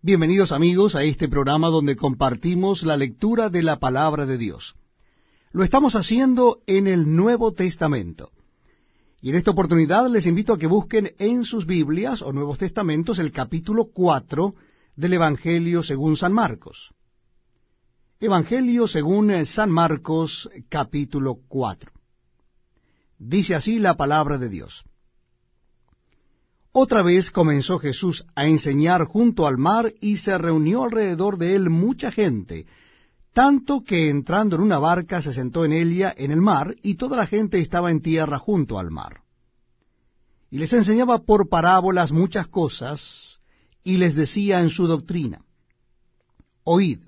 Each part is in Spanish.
Bienvenidos amigos a este programa donde compartimos la lectura de la palabra de Dios. Lo estamos haciendo en el Nuevo Testamento. Y en esta oportunidad les invito a que busquen en sus Biblias o Nuevos Testamentos el capítulo 4 del Evangelio según San Marcos. Evangelio según San Marcos capítulo 4. Dice así la palabra de Dios. Otra vez comenzó Jesús a enseñar junto al mar y se reunió alrededor de él mucha gente, tanto que entrando en una barca se sentó en ella en el mar y toda la gente estaba en tierra junto al mar. Y les enseñaba por parábolas muchas cosas y les decía en su doctrina, Oíd,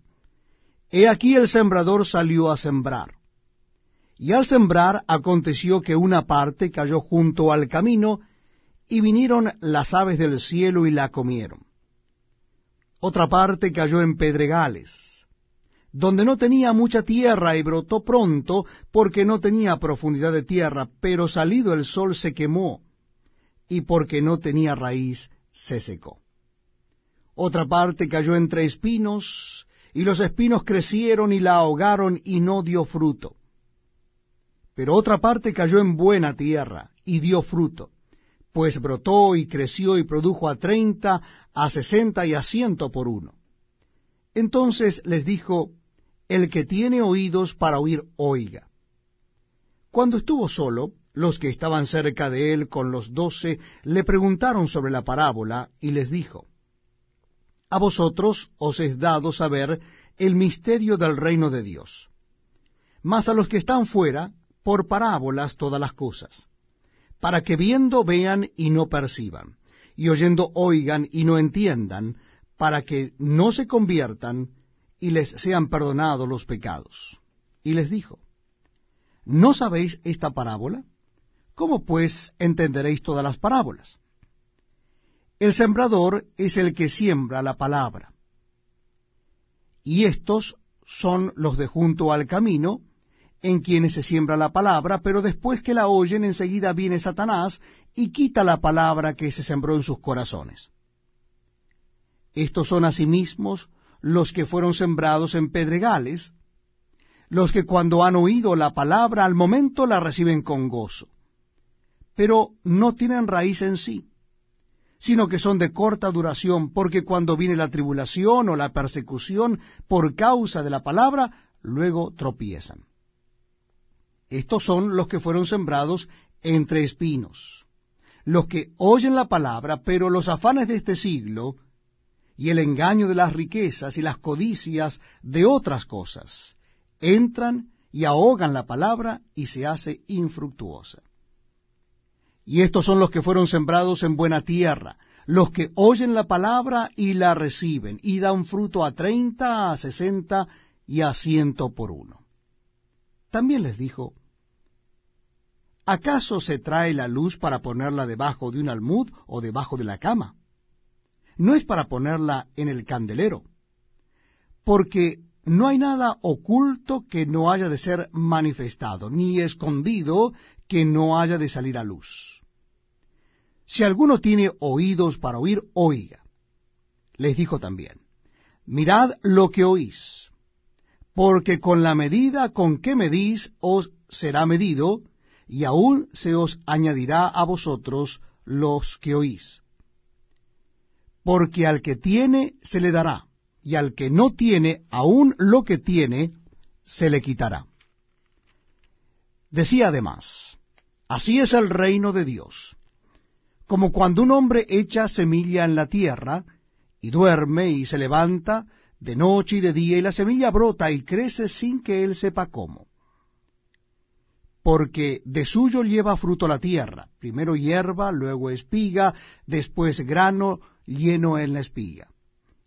he aquí el sembrador salió a sembrar. Y al sembrar aconteció que una parte cayó junto al camino, y vinieron las aves del cielo y la comieron. Otra parte cayó en pedregales, donde no tenía mucha tierra y brotó pronto porque no tenía profundidad de tierra, pero salido el sol se quemó, y porque no tenía raíz se secó. Otra parte cayó entre espinos, y los espinos crecieron y la ahogaron y no dio fruto. Pero otra parte cayó en buena tierra y dio fruto pues brotó y creció y produjo a treinta, a sesenta y a ciento por uno. Entonces les dijo, El que tiene oídos para oír, oiga. Cuando estuvo solo, los que estaban cerca de él con los doce le preguntaron sobre la parábola, y les dijo, A vosotros os es dado saber el misterio del reino de Dios, mas a los que están fuera, por parábolas todas las cosas para que viendo vean y no perciban, y oyendo oigan y no entiendan, para que no se conviertan y les sean perdonados los pecados. Y les dijo, ¿no sabéis esta parábola? ¿Cómo pues entenderéis todas las parábolas? El sembrador es el que siembra la palabra. Y estos son los de junto al camino, en quienes se siembra la palabra, pero después que la oyen enseguida viene Satanás y quita la palabra que se sembró en sus corazones. Estos son asimismo los que fueron sembrados en pedregales, los que cuando han oído la palabra al momento la reciben con gozo, pero no tienen raíz en sí, sino que son de corta duración, porque cuando viene la tribulación o la persecución por causa de la palabra, luego tropiezan. Estos son los que fueron sembrados entre espinos, los que oyen la palabra, pero los afanes de este siglo y el engaño de las riquezas y las codicias de otras cosas entran y ahogan la palabra y se hace infructuosa. Y estos son los que fueron sembrados en buena tierra, los que oyen la palabra y la reciben, y dan fruto a treinta, a sesenta y a ciento por uno. También les dijo, ¿Acaso se trae la luz para ponerla debajo de un almud o debajo de la cama? No es para ponerla en el candelero, porque no hay nada oculto que no haya de ser manifestado, ni escondido que no haya de salir a luz. Si alguno tiene oídos para oír, oiga. Les dijo también, mirad lo que oís, porque con la medida con que medís os será medido, y aún se os añadirá a vosotros los que oís. Porque al que tiene se le dará, y al que no tiene, aún lo que tiene, se le quitará. Decía además, así es el reino de Dios, como cuando un hombre echa semilla en la tierra, y duerme y se levanta de noche y de día, y la semilla brota y crece sin que él sepa cómo porque de suyo lleva fruto la tierra, primero hierba, luego espiga, después grano lleno en la espiga.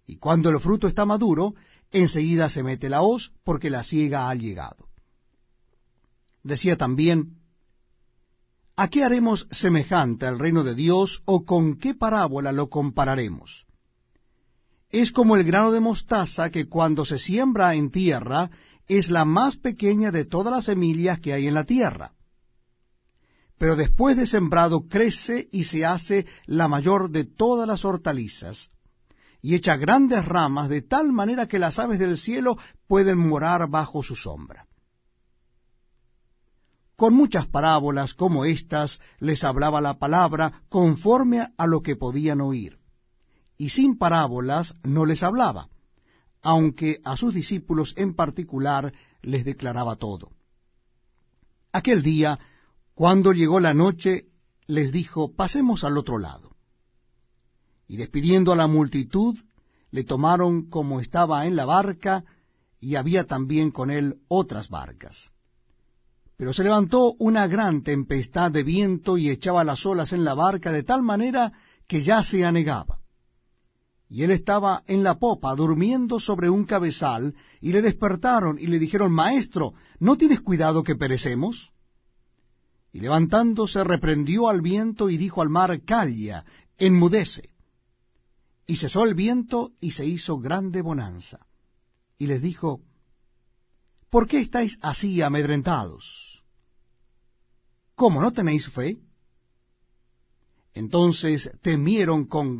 Y cuando el fruto está maduro, enseguida se mete la hoz, porque la siega ha llegado. Decía también, ¿a qué haremos semejante al reino de Dios o con qué parábola lo compararemos? Es como el grano de mostaza que cuando se siembra en tierra es la más pequeña de todas las semillas que hay en la tierra. Pero después de sembrado crece y se hace la mayor de todas las hortalizas, y echa grandes ramas de tal manera que las aves del cielo pueden morar bajo su sombra. Con muchas parábolas como estas les hablaba la palabra conforme a lo que podían oír, y sin parábolas no les hablaba, aunque a sus discípulos en particular les declaraba todo. Aquel día, cuando llegó la noche, les dijo, pasemos al otro lado. Y despidiendo a la multitud, le tomaron como estaba en la barca, y había también con él otras barcas. Pero se levantó una gran tempestad de viento y echaba las olas en la barca de tal manera que ya se anegaba. Y él estaba en la popa, durmiendo sobre un cabezal, y le despertaron y le dijeron, Maestro, ¿no tienes cuidado que perecemos? Y levantándose reprendió al viento y dijo al mar, Calla, enmudece. Y cesó el viento y se hizo grande bonanza. Y les dijo, ¿por qué estáis así amedrentados? ¿Cómo no tenéis fe? Entonces temieron con